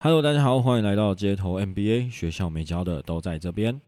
Hello，大家好，欢迎来到街头 NBA，学校没教的都在这边。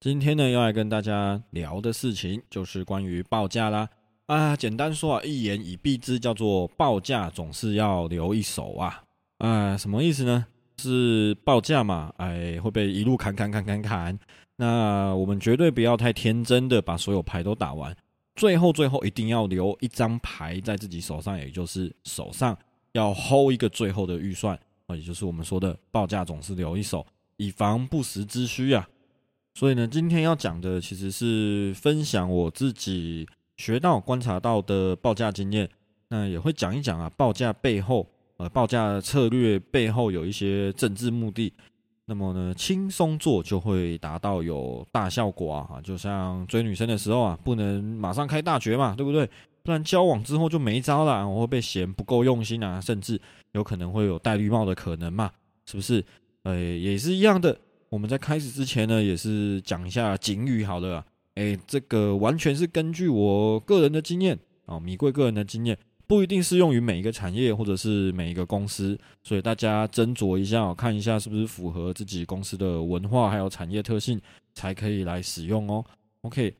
今天呢，要来跟大家聊的事情就是关于报价啦。啊，简单说啊，一言以蔽之，叫做报价总是要留一手啊。啊，什么意思呢？是报价嘛？哎，会被一路砍砍砍砍砍。那我们绝对不要太天真的把所有牌都打完，最后最后一定要留一张牌在自己手上，也就是手上要 hold 一个最后的预算。啊，也就是我们说的报价总是留一手，以防不时之需啊。所以呢，今天要讲的其实是分享我自己学到、观察到的报价经验。那也会讲一讲啊，报价背后，呃，报价策略背后有一些政治目的。那么呢，轻松做就会达到有大效果啊。就像追女生的时候啊，不能马上开大绝嘛，对不对？不然交往之后就没招了，我会被嫌不够用心啊，甚至有可能会有戴绿帽的可能嘛，是不是？呃，也是一样的。我们在开始之前呢，也是讲一下警语好了。哎，这个完全是根据我个人的经验啊，米贵个人的经验，不一定适用于每一个产业或者是每一个公司，所以大家斟酌一下，看一下是不是符合自己公司的文化还有产业特性，才可以来使用哦。OK。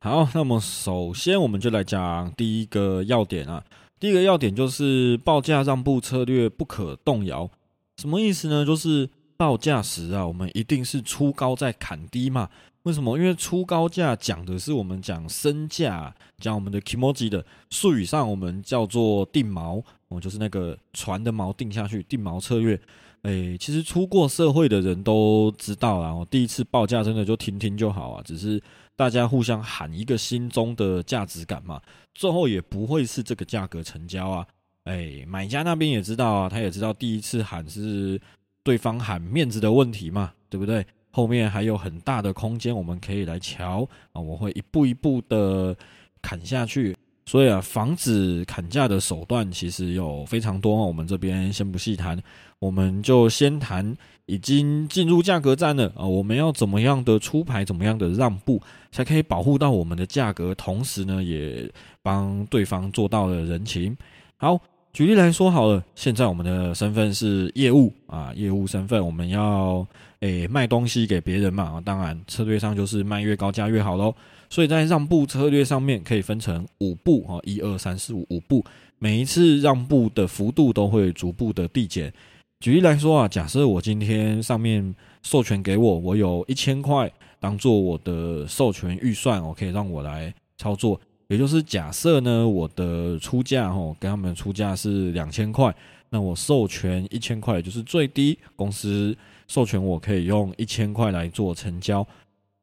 好，那么首先我们就来讲第一个要点啊。第一个要点就是报价让步策略不可动摇。什么意思呢？就是报价时啊，我们一定是出高再砍低嘛。为什么？因为出高价讲的是我们讲身价，讲我们的 kimoji 的术语上，我们叫做定锚，哦，就是那个船的锚定下去，定锚策略。哎，其实出过社会的人都知道啊。我第一次报价真的就听听就好啊，只是。大家互相喊一个心中的价值感嘛，最后也不会是这个价格成交啊。哎，买家那边也知道啊，他也知道第一次喊是对方喊面子的问题嘛，对不对？后面还有很大的空间，我们可以来瞧啊。我会一步一步的砍下去，所以啊，防止砍价的手段其实有非常多，我们这边先不细谈，我们就先谈。已经进入价格战了啊！我们要怎么样的出牌，怎么样的让步，才可以保护到我们的价格，同时呢，也帮对方做到了人情。好，举例来说好了，现在我们的身份是业务啊，业务身份，我们要诶卖东西给别人嘛。当然，策略上就是卖越高价越好喽。所以在让步策略上面，可以分成五步啊，一二三四五五步，每一次让步的幅度都会逐步的递减。举例来说啊，假设我今天上面授权给我，我有一千块当做我的授权预算，我可以让我来操作。也就是假设呢，我的出价哦，跟他们出价是两千块，那我授权一千块就是最低，公司授权我可以用一千块来做成交。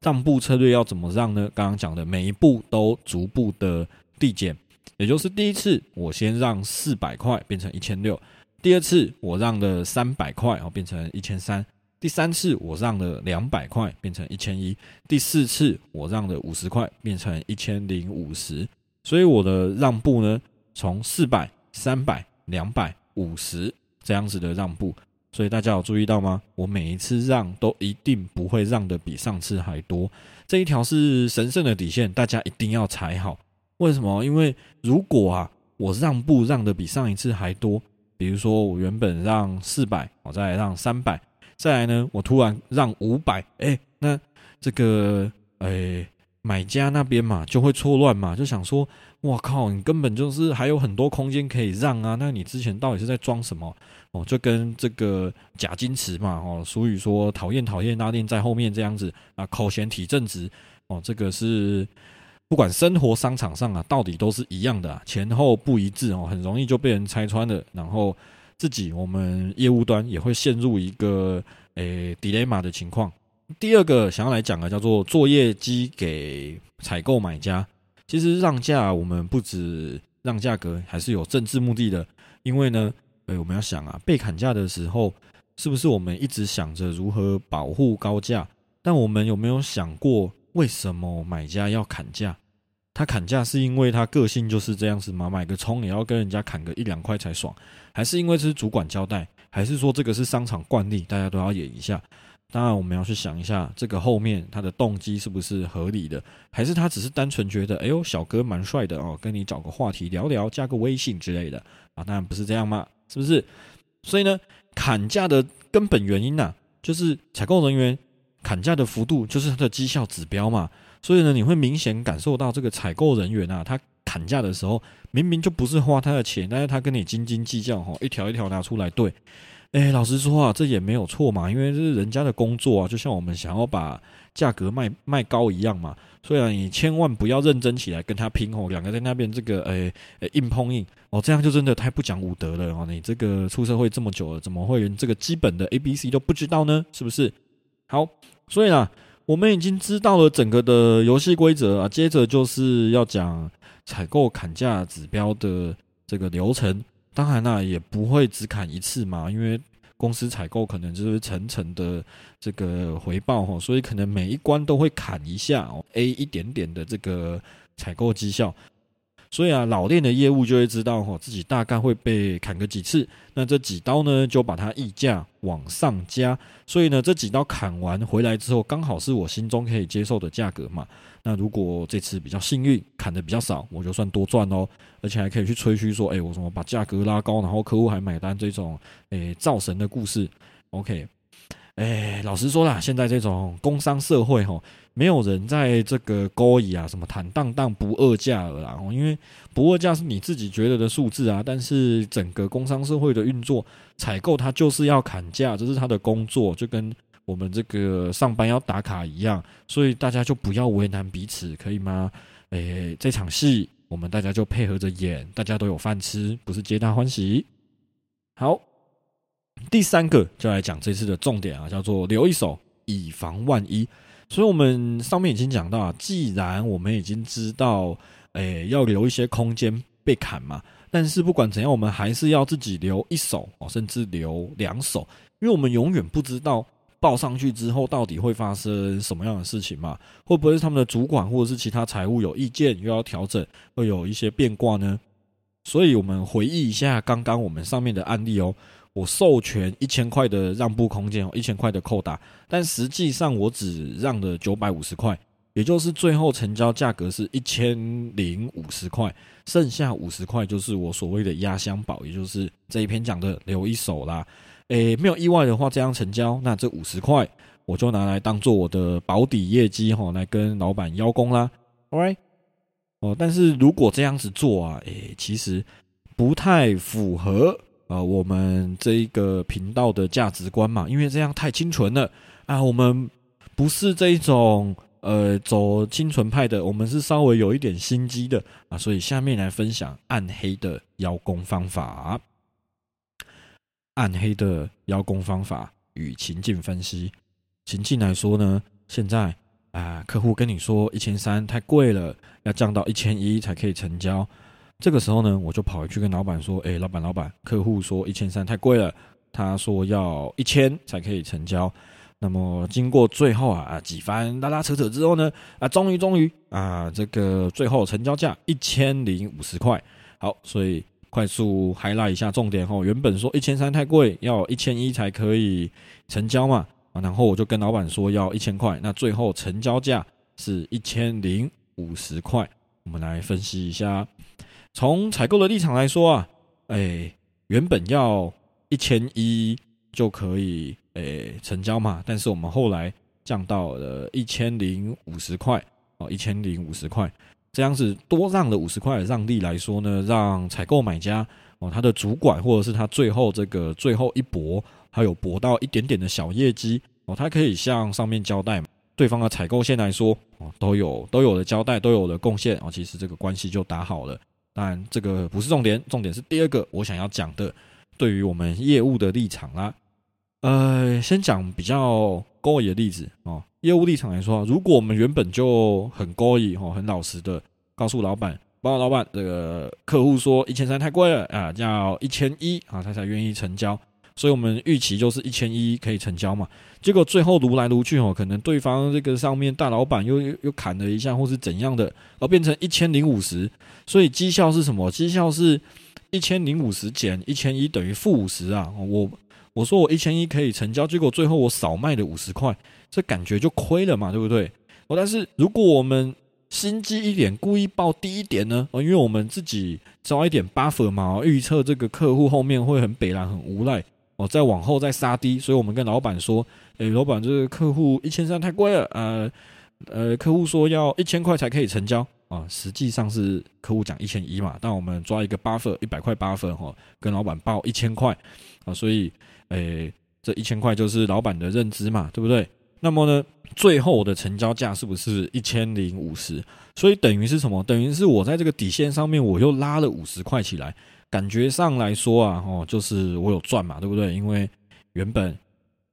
让步策略要怎么让呢？刚刚讲的每一步都逐步的递减，也就是第一次我先让四百块变成一千六。第二次我让了三百块，哦，变成一千三；第三次我让了两百块，变成一千一；第四次我让了五十块，变成一千零五十。所以我的让步呢，从四百、三百、两百、五十这样子的让步。所以大家有注意到吗？我每一次让都一定不会让的比上次还多。这一条是神圣的底线，大家一定要踩好。为什么？因为如果啊，我让步让的比上一次还多。比如说，我原本让四百，我再来让三百，再来呢，我突然让五百，哎，那这个，哎，买家那边嘛就会错乱嘛，就想说，我靠，你根本就是还有很多空间可以让啊，那你之前到底是在装什么？哦，就跟这个假矜持嘛，哦，俗语说讨厌讨厌拉链在后面这样子啊，口嫌体正直，哦，这个是。不管生活商场上啊，到底都是一样的，前后不一致哦，很容易就被人拆穿了。然后自己我们业务端也会陷入一个诶 dilemma 的情况。第二个想要来讲的叫做作业机给采购买家。其实让价我们不止让价格，还是有政治目的的。因为呢，诶我们要想啊，被砍价的时候，是不是我们一直想着如何保护高价？但我们有没有想过？为什么买家要砍价？他砍价是因为他个性就是这样子吗？买个葱也要跟人家砍个一两块才爽，还是因为这是主管交代，还是说这个是商场惯例，大家都要演一下？当然，我们要去想一下，这个后面他的动机是不是合理的？还是他只是单纯觉得，哎呦，小哥蛮帅的哦，跟你找个话题聊聊，加个微信之类的啊？当然不是这样嘛，是不是？所以呢，砍价的根本原因呐，就是采购人员砍价的幅度就是他的绩效指标嘛。所以呢，你会明显感受到这个采购人员啊，他砍价的时候，明明就不是花他的钱，但是他跟你斤斤计较哈，一条一条拿出来对。哎，老实说啊，这也没有错嘛，因为这是人家的工作啊，就像我们想要把价格卖卖高一样嘛。所以啊，你千万不要认真起来跟他拼哦，两个在那边这个诶诶硬碰硬哦，这样就真的太不讲武德了哦。你这个出社会这么久了，怎么会连这个基本的 A B C 都不知道呢？是不是？好，所以啊。我们已经知道了整个的游戏规则啊，接着就是要讲采购砍价指标的这个流程。当然啦，也不会只砍一次嘛，因为公司采购可能就是层层的这个回报哈，所以可能每一关都会砍一下哦，A 一点点的这个采购绩效。所以啊，老练的业务就会知道哈，自己大概会被砍个几次。那这几刀呢，就把它溢价往上加。所以呢，这几刀砍完回来之后，刚好是我心中可以接受的价格嘛。那如果这次比较幸运，砍的比较少，我就算多赚哦。而且还可以去吹嘘说，哎，我什么把价格拉高，然后客户还买单，这种哎造神的故事。OK，哎，老实说啦，现在这种工商社会吼。没有人在这个勾引啊，什么坦荡荡不二价了啦，因为不二价是你自己觉得的数字啊，但是整个工商社会的运作，采购它就是要砍价，这是他的工作，就跟我们这个上班要打卡一样，所以大家就不要为难彼此，可以吗？诶，这场戏我们大家就配合着演，大家都有饭吃，不是皆大欢喜。好，第三个就来讲这次的重点啊，叫做留一手，以防万一。所以，我们上面已经讲到啊，既然我们已经知道，诶，要留一些空间被砍嘛，但是不管怎样，我们还是要自己留一手哦，甚至留两手，因为我们永远不知道报上去之后到底会发生什么样的事情嘛，会不会是他们的主管或者是其他财务有意见又要调整，会有一些变卦呢？所以我们回忆一下刚刚我们上面的案例哦。我授权一千块的让步空间，一千块的扣打，但实际上我只让了九百五十块，也就是最后成交价格是一千零五十块，剩下五十块就是我所谓的压箱宝，也就是这一篇讲的留一手啦。诶，没有意外的话，这样成交，那这五十块我就拿来当做我的保底业绩哈，来跟老板邀功啦。Alright，哦，但是如果这样子做啊，诶，其实不太符合。呃，我们这一个频道的价值观嘛，因为这样太清纯了啊，我们不是这一种呃走清纯派的，我们是稍微有一点心机的啊，所以下面来分享暗黑的邀功方法。暗黑的邀功方法与情境分析。情境来说呢，现在啊，客户跟你说一千三太贵了，要降到一千一才可以成交。这个时候呢，我就跑回去跟老板说：“哎，老板，老板，客户说一千三太贵了，他说要一千才可以成交。那么经过最后啊啊几番拉拉扯扯之后呢，啊，终于终于啊，这个最后成交价一千零五十块。好，所以快速 highlight 一下重点哦。原本说一千三太贵，要一千一才可以成交嘛。啊，然后我就跟老板说要一千块，那最后成交价是一千零五十块。我们来分析一下。”从采购的立场来说啊，哎，原本要一千一就可以哎成交嘛，但是我们后来降到了一千零五十块哦，一千零五十块，这样子多让了五十块的让利来说呢，让采购买家哦，他的主管或者是他最后这个最后一搏，还有搏到一点点的小业绩哦，他可以向上面交代，对方的采购线来说哦，都有都有了交代，都有了贡献哦，其实这个关系就打好了。当然，这个不是重点，重点是第二个我想要讲的，对于我们业务的立场啦。呃，先讲比较高义的例子哦。业务立场来说，如果我们原本就很高义哦，很老实的告诉老板，报告老板，这个客户说一千三太贵了啊，要一千一啊，他才愿意成交。所以我们预期就是一千一可以成交嘛，结果最后撸来撸去哦，可能对方这个上面大老板又又又砍了一下，或是怎样的，而变成一千零五十，所以绩效是什么？绩效是一千零五十减一千一等于负五十啊！我我说我一千一可以成交，结果最后我少卖了五十块，这感觉就亏了嘛，对不对？哦，但是如果我们心机一点，故意报低一点呢？哦，因为我们自己招一点 buffer 嘛，预测这个客户后面会很北蓝很无赖。哦，再往后再杀低，所以我们跟老板说，诶，老板，这个客户一千三太贵了，呃呃，客户说要一千块才可以成交啊，实际上是客户讲一千一嘛，但我们抓一个八分，一百块八分哈，跟老板报一千块啊，所以诶，这一千块就是老板的认知嘛，对不对？那么呢，最后的成交价是不是一千零五十？所以等于是什么？等于是我在这个底线上面我又拉了五十块起来。感觉上来说啊，哦，就是我有赚嘛，对不对？因为原本，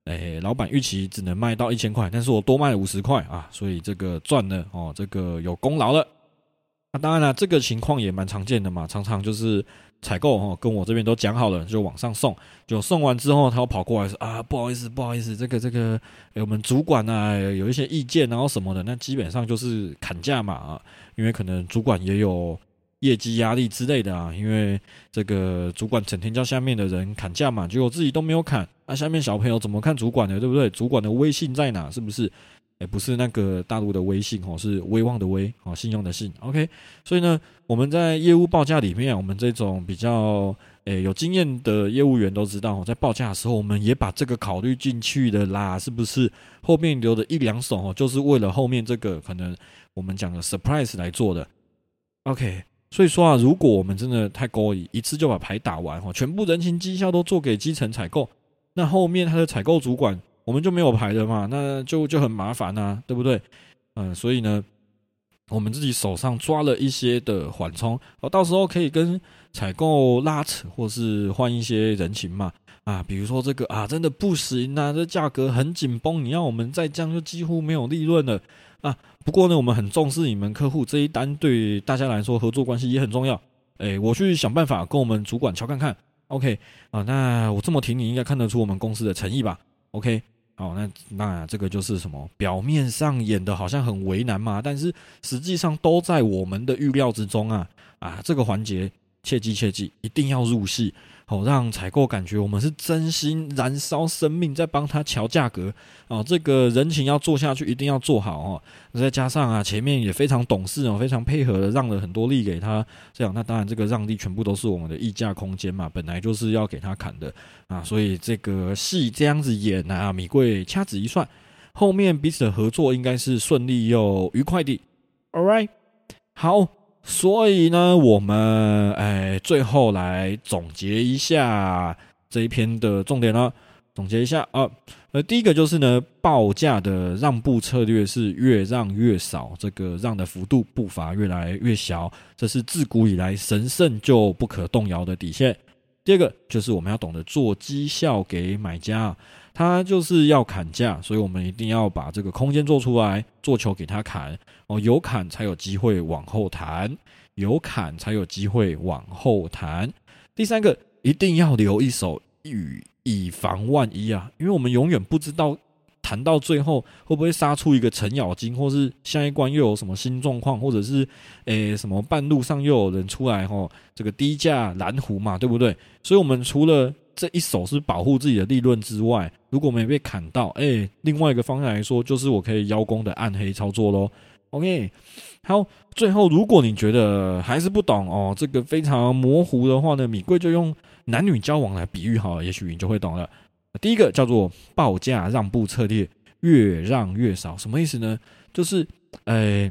哎，老板预期只能卖到一千块，但是我多卖五十块啊，所以这个赚了哦，这个有功劳了。那当然了，这个情况也蛮常见的嘛，常常就是采购哈，跟我这边都讲好了，就往上送，就送完之后，他又跑过来说啊，不好意思，不好意思，这个这个，我们主管啊有一些意见，然后什么的，那基本上就是砍价嘛啊，因为可能主管也有。业绩压力之类的啊，因为这个主管整天叫下面的人砍价嘛，结果自己都没有砍，那下面小朋友怎么看主管的，对不对？主管的威信在哪？是不是？哎，不是那个大陆的威信哦，是威望的威哦，信用的信。OK，所以呢，我们在业务报价里面，我们这种比较诶有经验的业务员都知道，在报价的时候，我们也把这个考虑进去的啦，是不是？后面留的一两手哦，就是为了后面这个可能我们讲的 surprise 来做的。OK。所以说啊，如果我们真的太高一次就把牌打完哈，全部人情绩效都做给基层采购，那后面他的采购主管我们就没有牌了嘛，那就就很麻烦呐，对不对？嗯，所以呢，我们自己手上抓了一些的缓冲，哦，到时候可以跟采购拉扯，或是换一些人情嘛，啊，比如说这个啊，真的不行啊，这价格很紧绷，你要我们再降就几乎没有利润了。啊，不过呢，我们很重视你们客户这一单，对大家来说合作关系也很重要。哎，我去想办法跟我们主管瞧看看。OK，啊，那我这么听，你应该看得出我们公司的诚意吧？OK，好，那那这个就是什么？表面上演的好像很为难嘛，但是实际上都在我们的预料之中啊啊，这个环节切记切记，一定要入戏。哦，让采购感觉我们是真心燃烧生命在帮他调价格哦，这个人情要做下去，一定要做好哦。再加上啊，前面也非常懂事哦，非常配合的让了很多利给他，这样那当然这个让利全部都是我们的溢价空间嘛，本来就是要给他砍的啊，所以这个戏这样子演啊，米贵掐指一算，后面彼此的合作应该是顺利又愉快的。All right，好。所以呢，我们哎，最后来总结一下这一篇的重点了。总结一下啊，呃，第一个就是呢，报价的让步策略是越让越少，这个让的幅度步伐越来越小，这是自古以来神圣就不可动摇的底线。第二个就是我们要懂得做绩效给买家。他就是要砍价，所以我们一定要把这个空间做出来，做球给他砍哦，有砍才有机会往后弹，有砍才有机会往后弹。第三个，一定要留一手，以以防万一啊，因为我们永远不知道谈到最后会不会杀出一个程咬金，或是下一关又有什么新状况，或者是诶什么半路上又有人出来吼，这个低价蓝湖嘛，对不对？所以我们除了这一手是保护自己的利润之外，如果没被砍到，哎，另外一个方向来说，就是我可以邀功的暗黑操作喽。OK，好，最后如果你觉得还是不懂哦，这个非常模糊的话呢，米贵就用男女交往来比喻好了，也许你就会懂了。第一个叫做报价让步策略，越让越少，什么意思呢？就是，哎。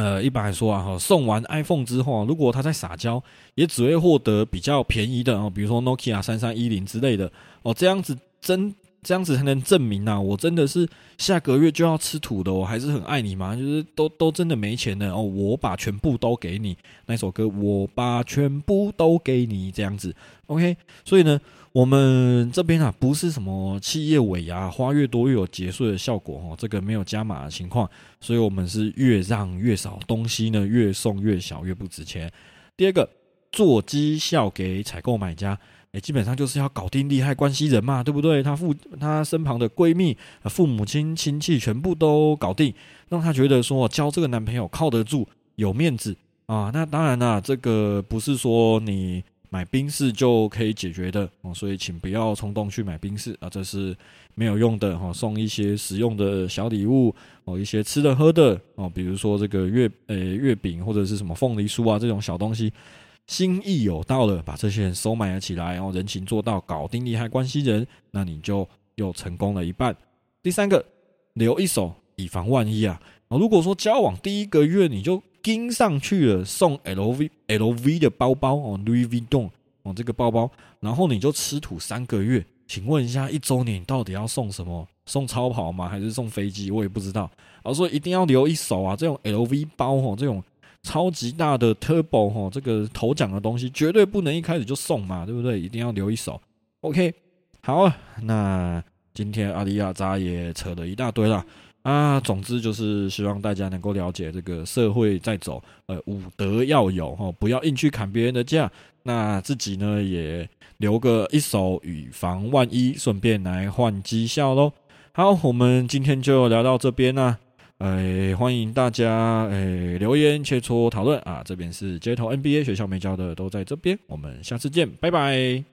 呃，一般来说啊，哈，送完 iPhone 之后，如果他在撒娇，也只会获得比较便宜的哦，比如说 Nokia 三三一零之类的哦，这样子真这样子才能证明呐，我真的是下个月就要吃土的，我还是很爱你嘛，就是都都真的没钱的哦，我把全部都给你，那首歌我把全部都给你，这样子，OK，所以呢。我们这边啊，不是什么企业尾牙，花越多越有结束的效果哦，这个没有加码的情况，所以我们是越让越少，东西呢越送越小，越不值钱。第二个，做绩效给采购买家，哎，基本上就是要搞定利害关系人嘛，对不对？他父他身旁的闺蜜、父母亲、亲戚全部都搞定，让他觉得说交这个男朋友靠得住，有面子啊。那当然啦，这个不是说你。买冰室就可以解决的哦，所以请不要冲动去买冰室啊，这是没有用的哈。送一些实用的小礼物哦，一些吃的喝的哦，比如说这个月呃月饼或者是什么凤梨酥啊这种小东西，心意有到了，把这些人收买了起来，然后人情做到，搞定利害关系人，那你就又成功了一半。第三个，留一手以防万一啊！如果说交往第一个月你就盯上去了，送 LV LV 的包包哦，Louis Vuitton 哦这个包包，然后你就吃土三个月，请问一下，一周年到底要送什么？送超跑吗？还是送飞机？我也不知道。我说一定要留一手啊！这种 LV 包哦，这种超级大的 Turbo 哦，这个头奖的东西绝对不能一开始就送嘛，对不对？一定要留一手。OK，好啊，那今天阿里亚扎也扯了一大堆了。啊，总之就是希望大家能够了解这个社会在走，呃，武德要有哈，不要硬去砍别人的价。那自己呢也留个一手，以防万一，顺便来换绩效喽。好，我们今天就聊到这边啦。哎，欢迎大家哎留言切磋讨论啊。这边是街头 NBA 学校没教的都在这边，我们下次见，拜拜。